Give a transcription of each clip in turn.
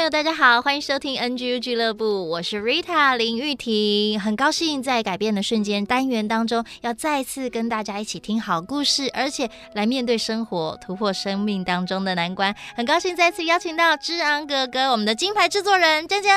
朋友，大家好，欢迎收听 NGU 俱乐部，我是 Rita 林玉婷，很高兴在改变的瞬间单元当中，要再次跟大家一起听好故事，而且来面对生活，突破生命当中的难关。很高兴再次邀请到之昂哥哥，我们的金牌制作人江江。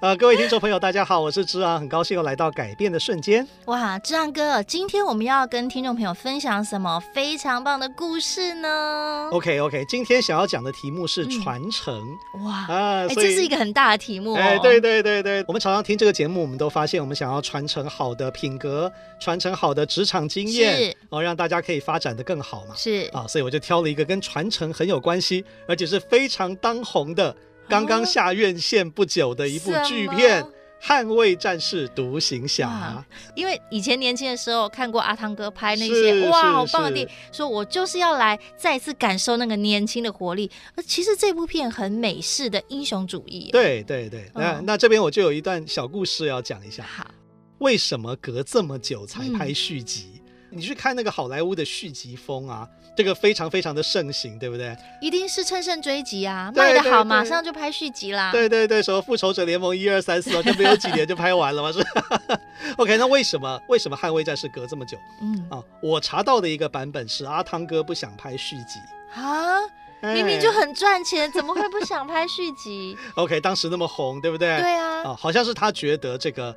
呃，各位听众朋友，大家好，我是之昂，很高兴又来到改变的瞬间。哇，之昂哥，今天我们要跟听众朋友分享什么非常棒的故事呢？OK OK，今天想要讲的题目是传承。哇啊，欸、这是一个很大的题目、哦。哎，对对对对，我们常常听这个节目，我们都发现，我们想要传承好的品格，传承好的职场经验，哦，让大家可以发展的更好嘛。是啊，所以我就挑了一个跟传承很有关系，而且是非常当红的，刚刚下院线不久的一部剧片。捍卫战士独行侠，因为以前年轻的时候看过阿汤哥拍那些哇，好棒的电影，说我就是要来再次感受那个年轻的活力。而其实这部片很美式的英雄主义。对对对，那、嗯、那这边我就有一段小故事要讲一下。好，为什么隔这么久才拍续集？嗯你去看那个好莱坞的续集风啊，这个非常非常的盛行，对不对？一定是乘胜追击啊，卖得好，马上就拍续集啦。对对对，什么复仇者联盟一二三四啊，就没有几年就拍完了吗？是。OK，那为什么为什么捍卫战士隔这么久？嗯啊，我查到的一个版本是阿汤哥不想拍续集啊，明明就很赚钱，怎么会不想拍续集？OK，当时那么红，对不对？对啊，啊，好像是他觉得这个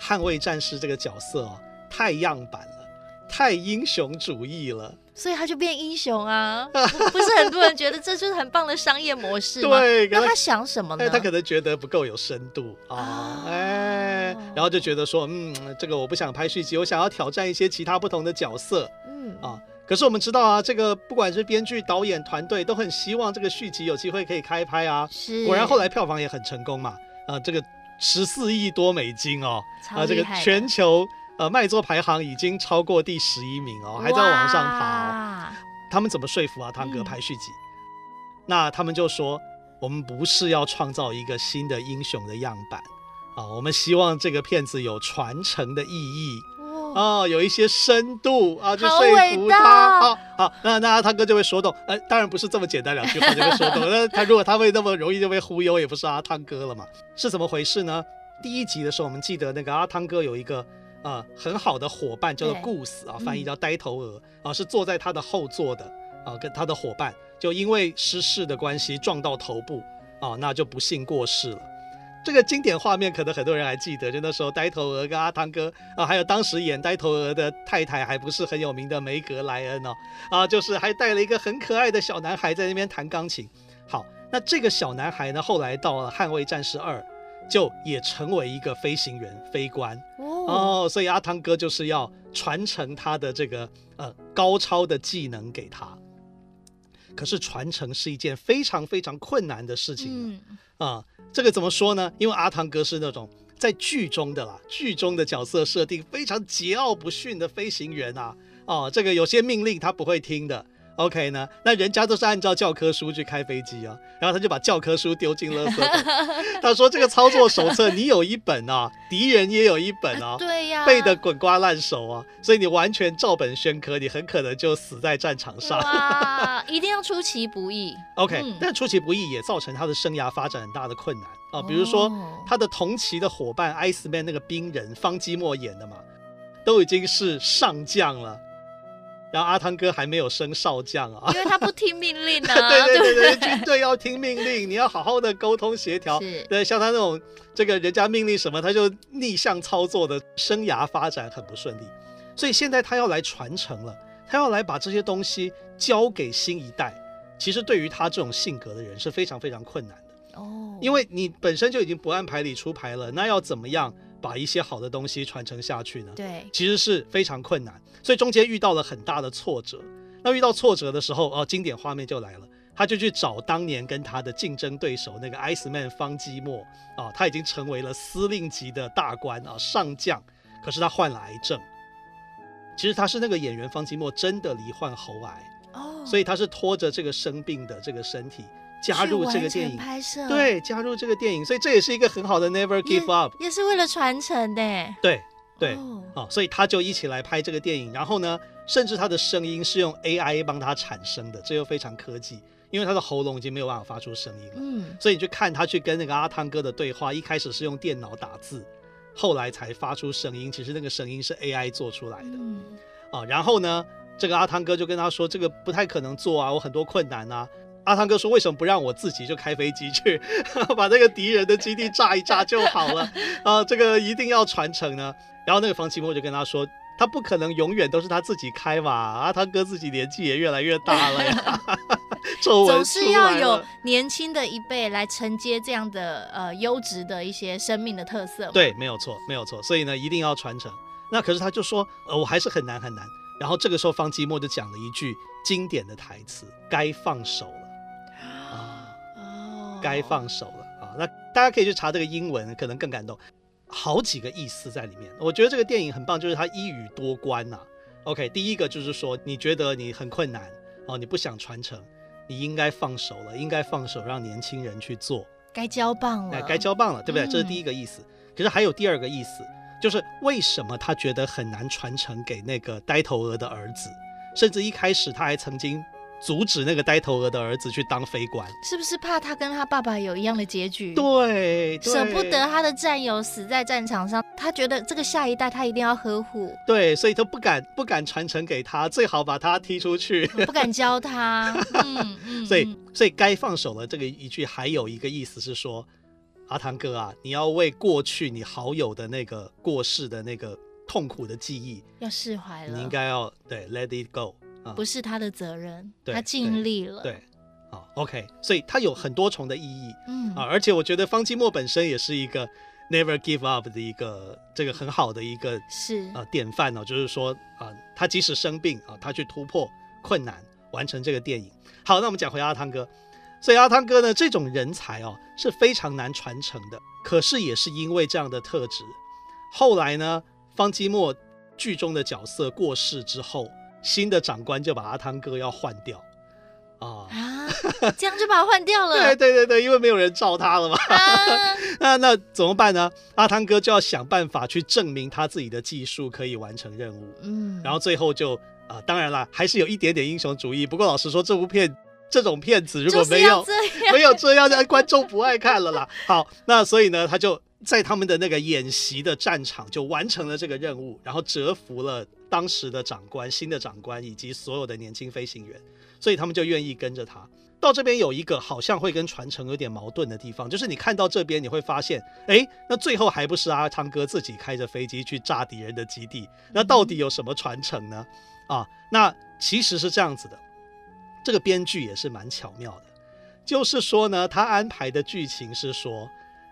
捍卫战士这个角色哦太样板了。太英雄主义了，所以他就变英雄啊！不是很多人觉得这就是很棒的商业模式吗？对，那他想什么呢？哎，他可能觉得不够有深度啊，哎，然后就觉得说，嗯，这个我不想拍续集，我想要挑战一些其他不同的角色，嗯啊。可是我们知道啊，这个不管是编剧、导演团队都很希望这个续集有机会可以开拍啊。是，果然后来票房也很成功嘛，啊，这个十四亿多美金哦，啊，这个全球。呃，卖座排行已经超过第十一名哦，还在往上爬。他们怎么说服阿汤哥排续集？嗯。那他们就说，我们不是要创造一个新的英雄的样板啊，我们希望这个片子有传承的意义哦，有一些深度啊，就说服他。好，好，那那阿汤哥就会说动。呃，当然不是这么简单两句话就会说动。那他如果他会那么容易就被忽悠，也不是阿汤哥了嘛？是怎么回事呢？第一集的时候，我们记得那个阿汤哥有一个。啊、呃，很好的伙伴叫做 Goose 啊，翻译叫呆头鹅、嗯、啊，是坐在他的后座的啊，跟他的伙伴就因为失事的关系撞到头部啊，那就不幸过世了。这个经典画面可能很多人还记得，就那时候呆头鹅跟阿汤哥啊，还有当时演呆头鹅的太太还不是很有名的梅格莱恩哦啊，就是还带了一个很可爱的小男孩在那边弹钢琴。好，那这个小男孩呢，后来到了《捍卫战士二》。就也成为一个飞行员、飞官哦，哦，所以阿汤哥就是要传承他的这个呃高超的技能给他。可是传承是一件非常非常困难的事情啊、嗯呃，这个怎么说呢？因为阿汤哥是那种在剧中的啦，剧中的角色设定非常桀骜不驯的飞行员啊，哦，这个有些命令他不会听的。OK 呢？那人家都是按照教科书去开飞机啊，然后他就把教科书丢进垃圾桶。他说：“这个操作手册你有一本啊，敌人也有一本啊，对呀，背得滚瓜烂熟啊，所以你完全照本宣科，你很可能就死在战场上。哇，一定要出其不意。OK，、嗯、但出其不意也造成他的生涯发展很大的困难啊，比如说他的同期的伙伴 Iceman 那个兵人方基莫演的嘛，都已经是上将了。”然后阿汤哥还没有升少将啊，因为他不听命令啊。对对对对，军队要听命令，你要好好的沟通协调。是，对，像他那种这个人家命令什么，他就逆向操作的，生涯发展很不顺利。所以现在他要来传承了，他要来把这些东西交给新一代。其实对于他这种性格的人是非常非常困难的哦，因为你本身就已经不按牌理出牌了，那要怎么样？把一些好的东西传承下去呢？对，其实是非常困难，所以中间遇到了很大的挫折。那遇到挫折的时候，哦，经典画面就来了。他就去找当年跟他的竞争对手那个 Iceman 方基莫啊，他已经成为了司令级的大官啊，上将，可是他患了癌症。其实他是那个演员方基莫真的罹患喉癌哦，所以他是拖着这个生病的这个身体加入这个电影拍摄，对，加入这个电影，所以这也是一个很好的 Never Give Up，也，也是为了传承的。对对哦，所以他就一起来拍这个电影，然后呢，甚至他的声音是用 AI 帮他产生的，这又非常科技。因为他的喉咙已经没有办法发出声音了，嗯，所以你去看他去跟那个阿汤哥的对话，一开始是用电脑打字，后来才发出声音。其实那个声音是 AI 做出来的，嗯，啊，然后呢，这个阿汤哥就跟他说，这个不太可能做啊，我很多困难啊。阿汤哥说，为什么不让我自己就开飞机去，把那个敌人的基地炸一炸就好了？啊，这个一定要传承呢。然后那个方奇墨就跟他说。他不可能永远都是他自己开嘛，阿汤哥自己年纪也越来越大了呀，总是要有年轻的一辈来承接这样的呃优质的一些生命的特色。对，没有错，没有错，所以呢，一定要传承。那可是他就说，呃，我还是很难很难。然后这个时候方基墨就讲了一句经典的台词：“该放手该放手了啊。”那大家可以去查这个英文，可能更感动。好几个意思在里面，我觉得这个电影很棒，就是它一语多关呐、啊。OK，第一个就是说，你觉得你很困难哦，你不想传承，你应该放手了，应该放手让年轻人去做，该交棒了，哎，该交棒了，对不对？嗯、这是第一个意思。可是还有第二个意思，就是为什么他觉得很难传承给那个呆头鹅的儿子，甚至一开始他还曾经。阻止那个呆头鹅的儿子去当飞官，是不是怕他跟他爸爸有一样的结局？对，舍不得他的战友死在战场上，他觉得这个下一代他一定要呵护。对，所以他不敢不敢传承给他，最好把他踢出去，不敢教他。嗯嗯。所以所以该放手了这个一句，还有一个意思是说，阿汤哥啊，你要为过去你好友的那个过世的那个痛苦的记忆要释怀了，你应该要对 let it go。不是他的责任，他尽力了。对，好，OK，所以它有很多重的意义，嗯啊，而且我觉得方基莫本身也是一个 never give up 的一个这个很好的一个是啊典范哦，就是说啊，他即使生病啊，他去突破困难，完成这个电影。好，那我们讲回阿汤哥，所以阿汤哥呢，这种人才哦是非常难传承的，可是也是因为这样的特质，后来呢，方基莫剧中的角色过世之后。新的长官就把阿汤哥要换掉，啊啊，这样就把他换掉了。对对对对，因为没有人罩他了嘛。啊、那那怎么办呢？阿汤哥就要想办法去证明他自己的技术可以完成任务。嗯，然后最后就啊、呃，当然啦，还是有一点点英雄主义。不过老实说，这部片这种片子如果没有没有这样，观众不爱看了啦。好，那所以呢，他就在他们的那个演习的战场就完成了这个任务，然后折服了。当时的长官、新的长官以及所有的年轻飞行员，所以他们就愿意跟着他。到这边有一个好像会跟传承有点矛盾的地方，就是你看到这边你会发现，哎，那最后还不是阿汤哥自己开着飞机去炸敌人的基地？那到底有什么传承呢？啊，那其实是这样子的，这个编剧也是蛮巧妙的，就是说呢，他安排的剧情是说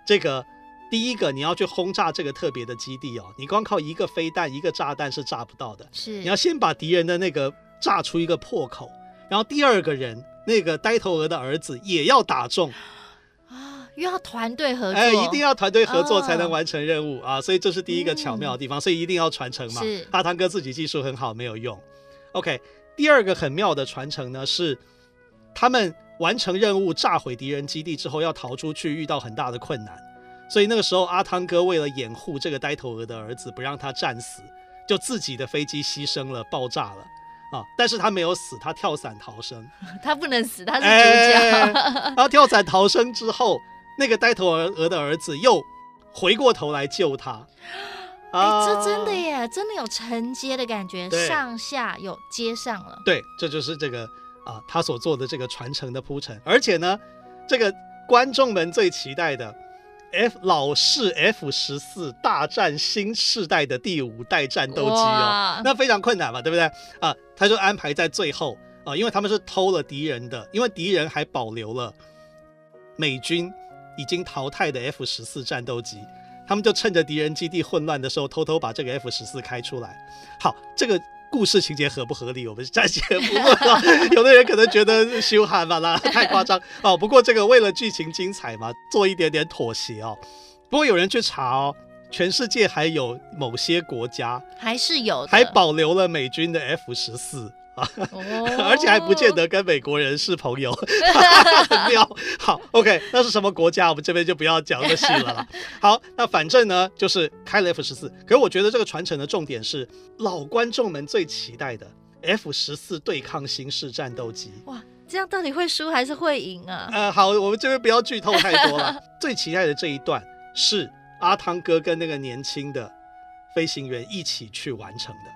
这个。第一个，你要去轰炸这个特别的基地哦，你光靠一个飞弹、一个炸弹是炸不到的。是，你要先把敌人的那个炸出一个破口，然后第二个人那个呆头鹅的儿子也要打中啊，又要团队合作，哎，一定要团队合作才能完成任务啊，所以这是第一个巧妙的地方，嗯、所以一定要传承嘛。是，阿汤哥自己技术很好，没有用。OK，第二个很妙的传承呢是，他们完成任务炸毁敌人基地之后要逃出去，遇到很大的困难。所以那个时候，阿汤哥为了掩护这个呆头鹅的儿子，不让他战死，就自己的飞机牺牲了，爆炸了啊！但是他没有死，他跳伞逃生。他不能死，他是 主角。欸、然后跳伞逃生之后，那个呆头鹅的儿子又回过头来救他。哎、欸，这真的耶，真的有承接的感觉，上下有接上了。对，这就是这个啊，他所做的这个传承的铺陈。而且呢，这个观众们最期待的。F 老式 F 十四大战新世代的第五代战斗机哦，那非常困难嘛，对不对啊？他就安排在最后啊，因为他们是偷了敌人的，因为敌人还保留了美军已经淘汰的 F 十四战斗机，他们就趁着敌人基地混乱的时候，偷偷把这个 F 十四开出来。好，这个故事情节合不合理，我们暂且不问。有的人可能觉得羞喊吧啦 太夸张哦。不过这个为了剧情精彩嘛，做一点点妥协哦。不过有人去查哦，全世界还有某些国家还是有，还保留了美军的 F 十四。啊，而且还不见得跟美国人是朋友，很妙。好，OK，那是什么国家？我们这边就不要讲那么细了啦。好，那反正呢，就是开了 F 十四。可是我觉得这个传承的重点是老观众们最期待的 F 十四对抗新式战斗机。哇，这样到底会输还是会赢啊？呃，好，我们这边不要剧透太多了。最期待的这一段是阿汤哥跟那个年轻的飞行员一起去完成的。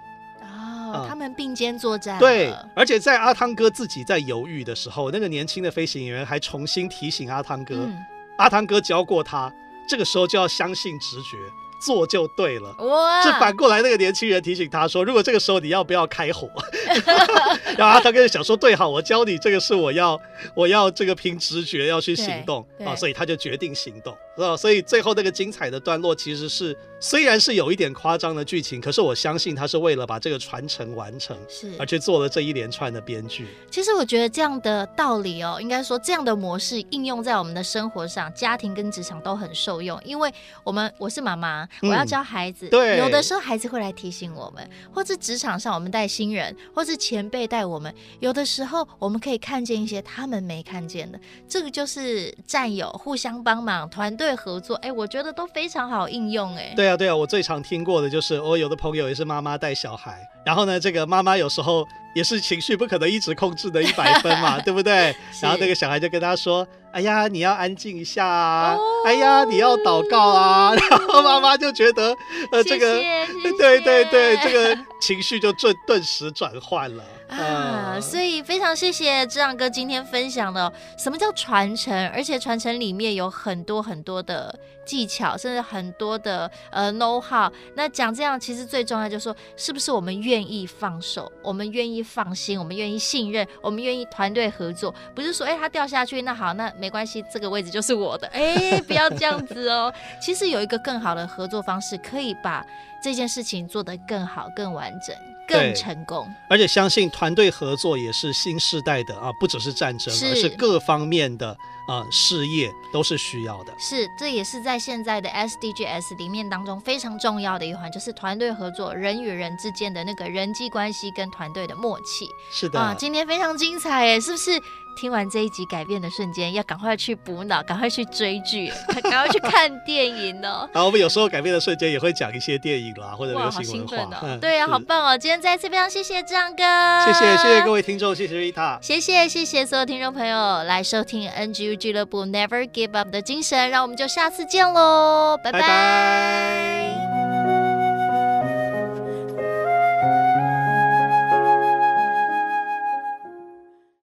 他们并肩作战。对，而且在阿汤哥自己在犹豫的时候，那个年轻的飞行员还重新提醒阿汤哥，嗯、阿汤哥教过他，这个时候就要相信直觉，做就对了。哇！是反过来，那个年轻人提醒他说，如果这个时候你要不要开火？然后阿汤哥就想说，对，好，我教你，这个是我要，我要这个凭直觉要去行动啊，所以他就决定行动。是吧所以最后那个精彩的段落其实是，虽然是有一点夸张的剧情，可是我相信他是为了把这个传承完成，是而去做了这一连串的编剧。其实我觉得这样的道理哦，应该说这样的模式应用在我们的生活上，家庭跟职场都很受用。因为我们我是妈妈，我要教孩子，嗯、对，有的时候孩子会来提醒我们，或是职场上我们带新人，或或是前辈带我们，有的时候我们可以看见一些他们没看见的，这个就是战友互相帮忙，团队。合作，哎，我觉得都非常好应用，哎。对啊，对啊，我最常听过的就是，哦有的朋友也是妈妈带小孩，然后呢，这个妈妈有时候也是情绪不可能一直控制的 一百分嘛，对不对？然后那个小孩就跟他说：“哎呀，你要安静一下啊，哦、哎呀，你要祷告啊。” 然后妈妈就觉得，呃，这个，对对对，这个情绪就顿顿时转换了。啊，所以非常谢谢志昂哥今天分享的什么叫传承，而且传承里面有很多很多的技巧，甚至很多的呃 know how。那讲这样其实最重要就是说，是不是我们愿意放手，我们愿意放心，我们愿意信任，我们愿意团队合作，不是说哎他掉下去，那好，那没关系，这个位置就是我的，哎，不要这样子哦。其实有一个更好的合作方式，可以把这件事情做得更好、更完整。更成功，而且相信团队合作也是新时代的啊，不只是战争，是而是各方面的啊事业都是需要的。是，这也是在现在的 SDGs 里面当中非常重要的一环，就是团队合作，人与人之间的那个人际关系跟团队的默契。是的，啊，今天非常精彩耶，是不是？听完这一集改变的瞬间，要赶快去补脑，赶快去追剧，赶快去 看电影哦。好，我们有时候改变的瞬间也会讲一些电影啦，或者流行文化。哦嗯、对呀、啊，好棒哦！今天再次非常谢谢志昂哥，谢谢谢谢各位听众，谢谢 Rita，谢谢谢谢所有听众朋友来收听俱乐部 Never Give Up 的精神，让我们就下次见喽，拜拜。